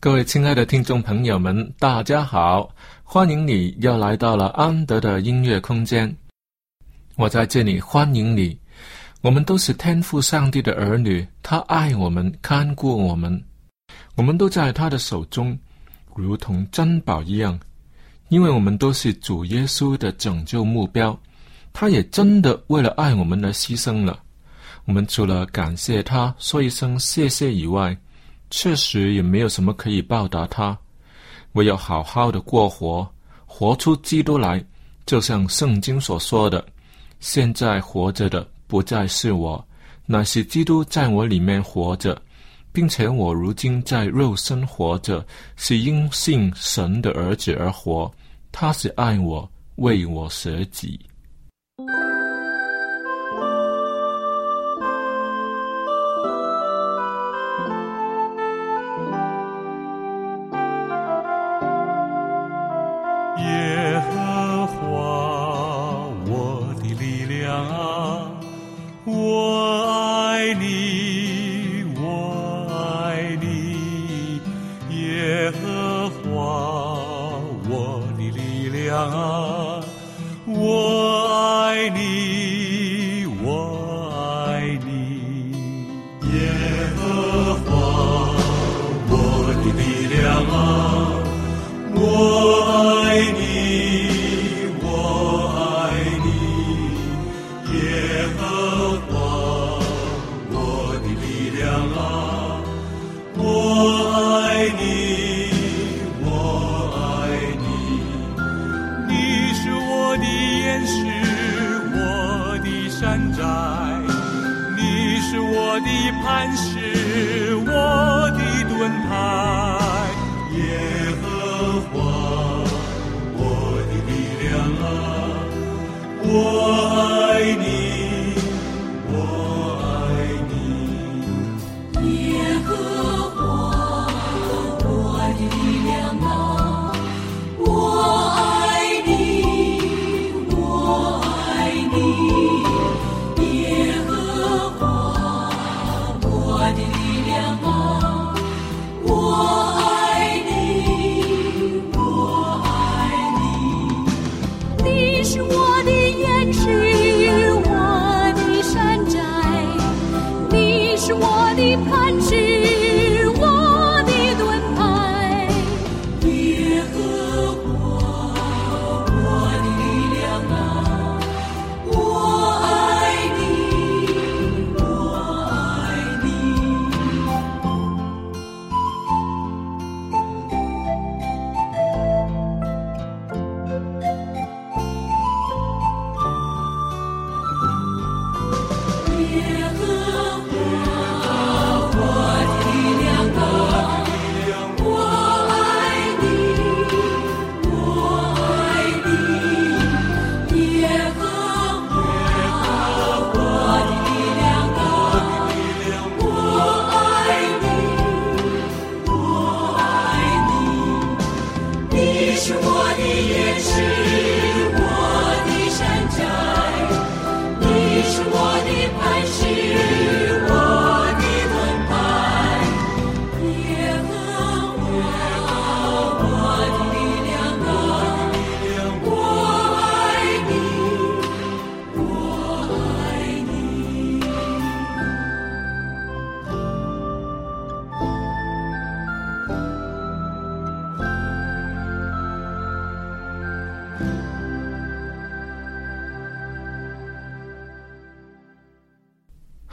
各位亲爱的听众朋友们，大家好！欢迎你又来到了安德的音乐空间。我在这里欢迎你。我们都是天赋上帝的儿女，他爱我们，看顾我们，我们都在他的手中，如同珍宝一样。因为我们都是主耶稣的拯救目标，他也真的为了爱我们而牺牲了。我们除了感谢他，说一声谢谢以外，确实也没有什么可以报答他，唯有好好的过活，活出基督来。就像圣经所说的：“现在活着的不再是我，乃是基督在我里面活着，并且我如今在肉身活着，是因信神的儿子而活。他是爱我，为我舍己。”山寨你是我的磐石我的盾牌耶和华我的力量啊我爱你。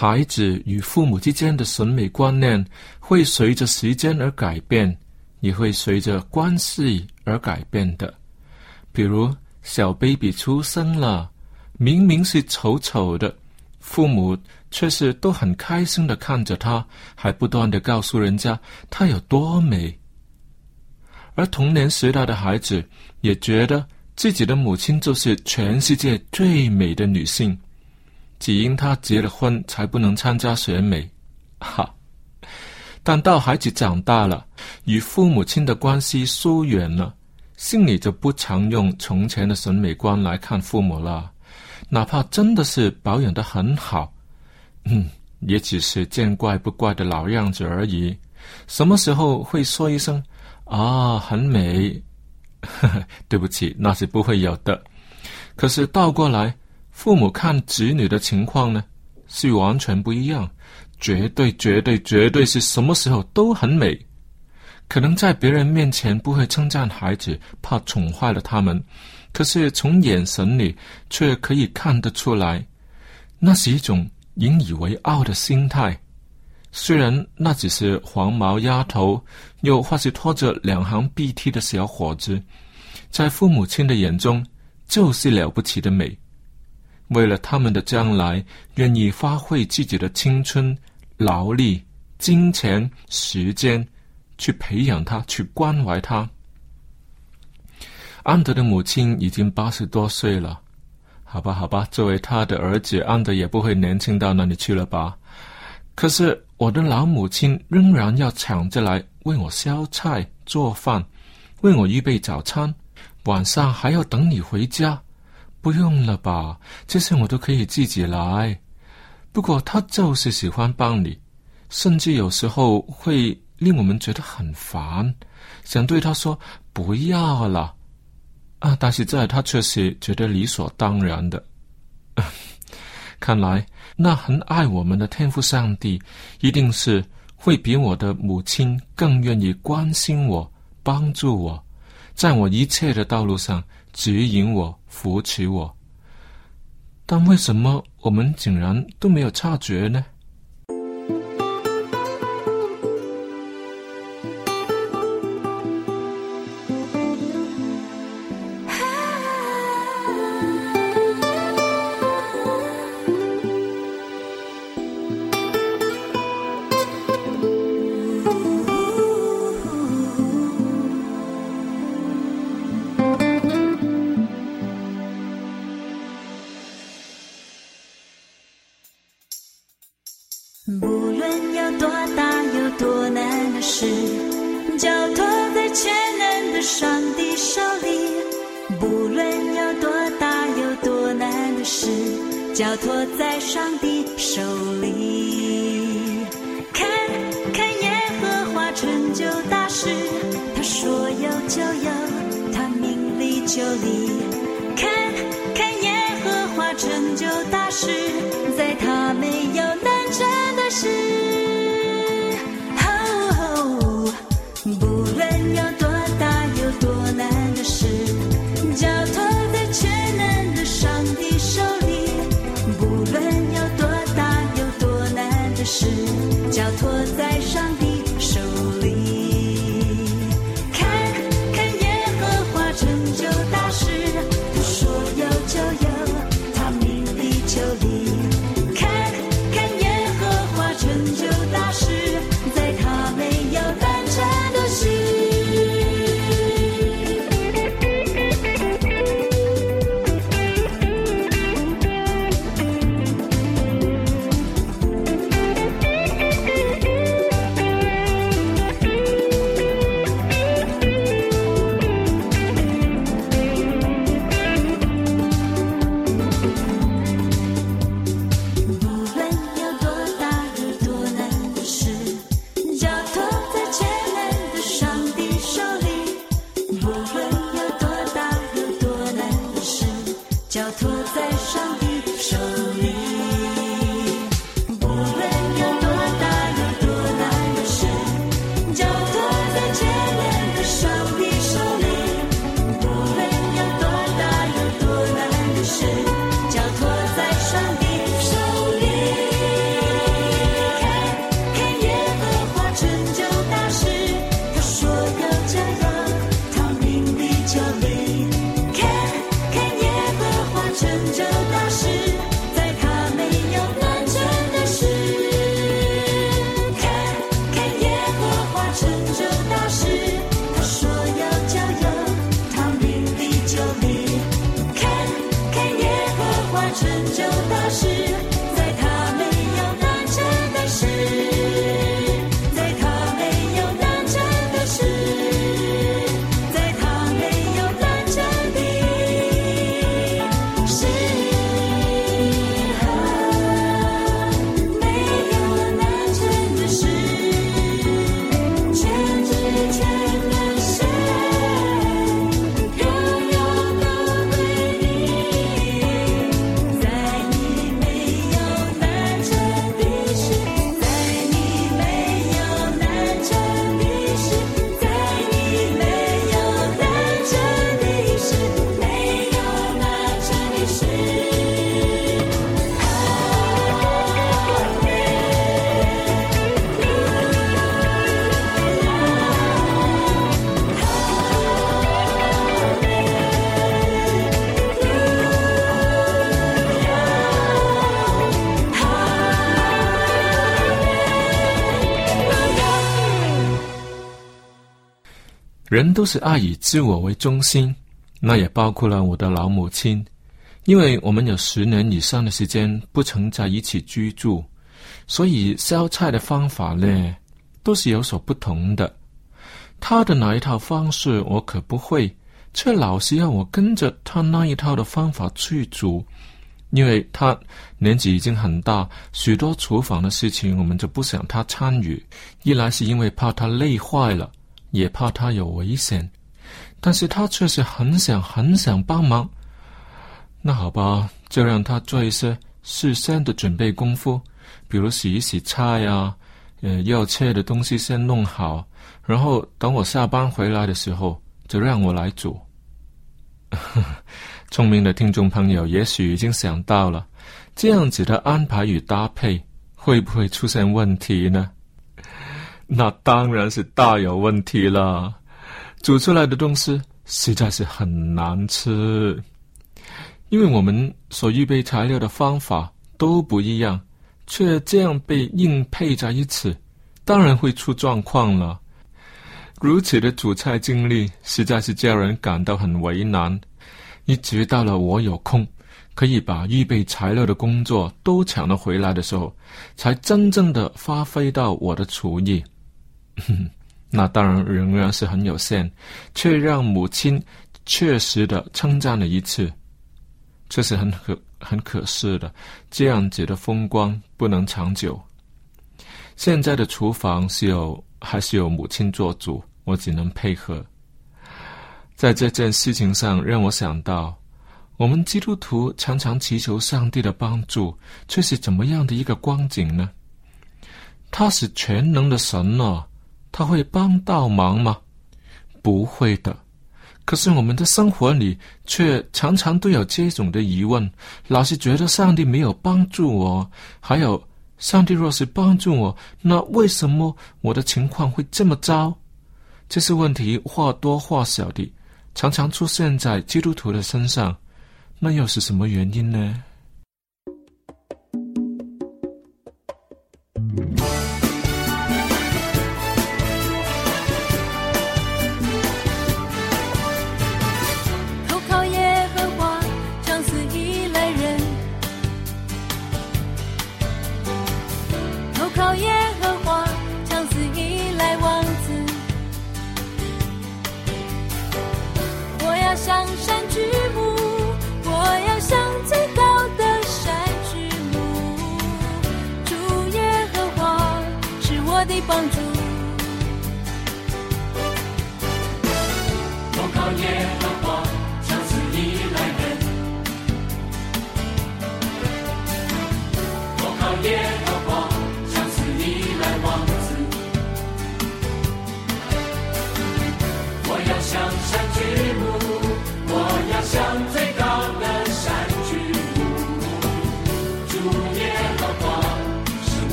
孩子与父母之间的审美观念会随着时间而改变，也会随着关系而改变的。比如，小 baby 出生了，明明是丑丑的，父母却是都很开心的看着他，还不断的告诉人家他有多美。而童年时代的孩子也觉得自己的母亲就是全世界最美的女性。只因他结了婚，才不能参加选美，哈。但到孩子长大了，与父母亲的关系疏远了，心里就不常用从前的审美观来看父母了。哪怕真的是保养的很好，嗯，也只是见怪不怪的老样子而已。什么时候会说一声啊，很美？呵呵，对不起，那是不会有的。可是倒过来。父母看子女的情况呢，是完全不一样，绝对、绝对、绝对是什么时候都很美。可能在别人面前不会称赞孩子，怕宠坏了他们，可是从眼神里却可以看得出来，那是一种引以为傲的心态。虽然那只是黄毛丫头，又或是拖着两行鼻涕的小伙子，在父母亲的眼中就是了不起的美。为了他们的将来，愿意发挥自己的青春、劳力、金钱、时间，去培养他，去关怀他。安德的母亲已经八十多岁了，好吧，好吧，作为他的儿子，安德也不会年轻到哪里去了吧？可是我的老母亲仍然要抢着来为我烧菜、做饭，为我预备早餐，晚上还要等你回家。不用了吧，这些我都可以自己来。不过他就是喜欢帮你，甚至有时候会令我们觉得很烦，想对他说不要了啊！但是在他却是觉得理所当然的。看来那很爱我们的天赋上帝，一定是会比我的母亲更愿意关心我、帮助我，在我一切的道路上指引我。扶持我，但为什么我们竟然都没有察觉呢？交托在全能的上帝手里。不论有多大有多难的事，交托在上帝手里。看看耶和华成就大事，他说有就有，他命里就立。看看耶和华成就大事，在他没有难成的事。的手臂手。人都是爱以自我为中心，那也包括了我的老母亲，因为我们有十年以上的时间不曾在一起居住，所以烧菜的方法呢，都是有所不同的。他的那一套方式我可不会，却老是要我跟着他那一套的方法去煮。因为他年纪已经很大，许多厨房的事情我们就不想他参与。一来是因为怕他累坏了，也怕他有危险，但是他却是很想很想帮忙。那好吧，就让他做一些事先的准备功夫，比如洗一洗菜呀，呃，要切的东西先弄好，然后等我下班回来的时候，就让我来煮。聪明的听众朋友也许已经想到了，这样子的安排与搭配会不会出现问题呢？那当然是大有问题了。煮出来的东西实在是很难吃，因为我们所预备材料的方法都不一样，却这样被硬配在一起，当然会出状况了。如此的煮菜经历，实在是叫人感到很为难。一直到了我有空，可以把预备材料的工作都抢了回来的时候，才真正的发挥到我的厨艺。那当然仍然是很有限，却让母亲确实的称赞了一次，这是很可很可惜的。这样子的风光不能长久。现在的厨房是有还是有母亲做主，我只能配合。在这件事情上，让我想到，我们基督徒常常祈求上帝的帮助，却是怎么样的一个光景呢？他是全能的神呢，他会帮到忙吗？不会的。可是我们的生活里，却常常都有这种的疑问，老是觉得上帝没有帮助我，还有，上帝若是帮助我，那为什么我的情况会这么糟？这些问题或多或少的。常常出现在基督徒的身上，那又是什么原因呢？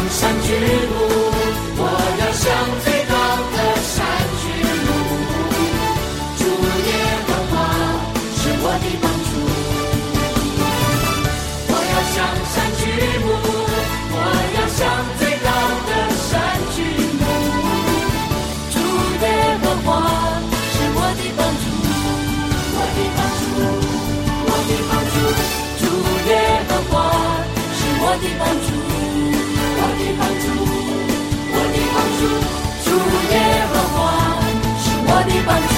向山举目，我要向最高的山举目。主耶和华是我的帮助。我要向山举目，我要向最高的山举目。主耶和华是我的帮助，我的帮助，我的帮助。主耶和华是我的帮助，的帮助。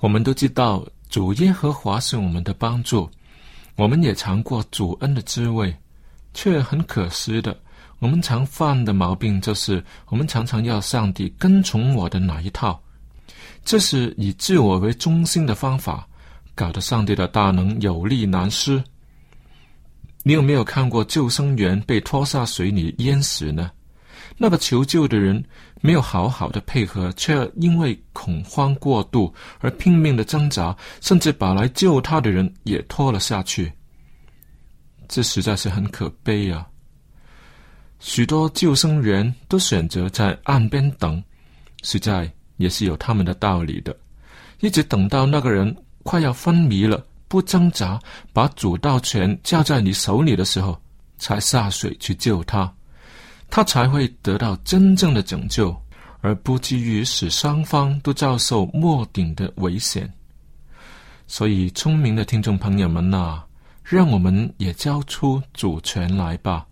我们都知道主耶和华是我们的帮助，我们也尝过主恩的滋味，却很可惜的，我们常犯的毛病就是，我们常常要上帝跟从我的哪一套，这是以自我为中心的方法，搞得上帝的大能有力难施。你有没有看过救生员被拖下水里淹死呢？那个求救的人没有好好的配合，却因为恐慌过度而拼命的挣扎，甚至把来救他的人也拖了下去。这实在是很可悲啊！许多救生员都选择在岸边等，实在也是有他们的道理的。一直等到那个人快要昏迷了，不挣扎，把主导权交在你手里的时候，才下水去救他。他才会得到真正的拯救，而不至于使双方都遭受末顶的危险。所以，聪明的听众朋友们呐、让我们也交出主权来吧，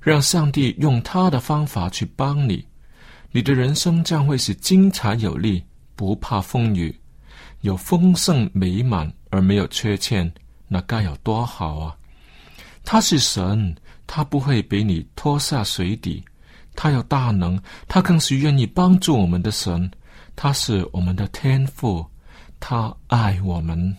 让上帝用他的方法去帮你，你的人生将会是精彩有力，不怕风雨，有丰盛美满而没有缺欠，那该有多好啊！他是神，他不会被你拖下水底，他有大能，他更是愿意帮助我们的神，他是我们的天父，他爱我们。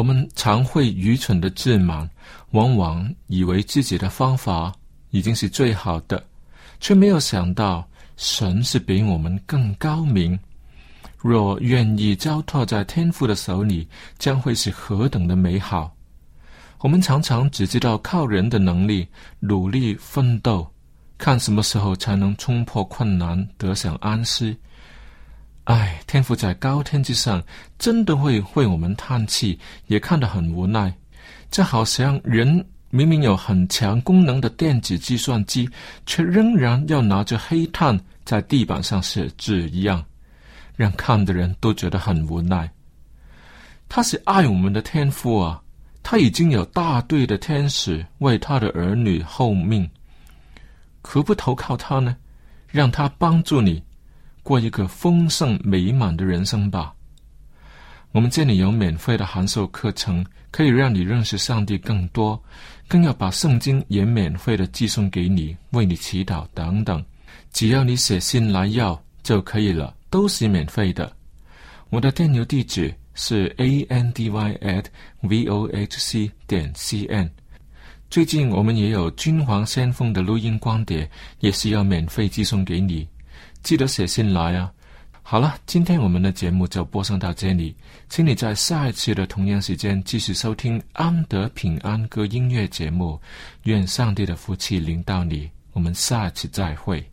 我们常会愚蠢的自满，往往以为自己的方法已经是最好的，却没有想到神是比我们更高明。若愿意交托在天父的手里，将会是何等的美好！我们常常只知道靠人的能力努力奋斗。看什么时候才能冲破困难，得享安息？唉，天父在高天之上，真的会为我们叹气，也看得很无奈。这好像人明明有很强功能的电子计算机，却仍然要拿着黑炭在地板上写字一样，让看的人都觉得很无奈。他是爱我们的天父啊，他已经有大队的天使为他的儿女候命。何不投靠他呢？让他帮助你过一个丰盛美满的人生吧。我们这里有免费的函授课程，可以让你认识上帝更多，更要把圣经也免费的寄送给你，为你祈祷等等。只要你写信来要就可以了，都是免费的。我的电邮地址是 a n d y at v o h c 点 c n。最近我们也有君皇先锋的录音光碟，也是要免费寄送给你，记得写信来啊！好了，今天我们的节目就播送到这里，请你在下一次的同样时间继续收听安德平安歌音乐节目，愿上帝的福气临到你，我们下次再会。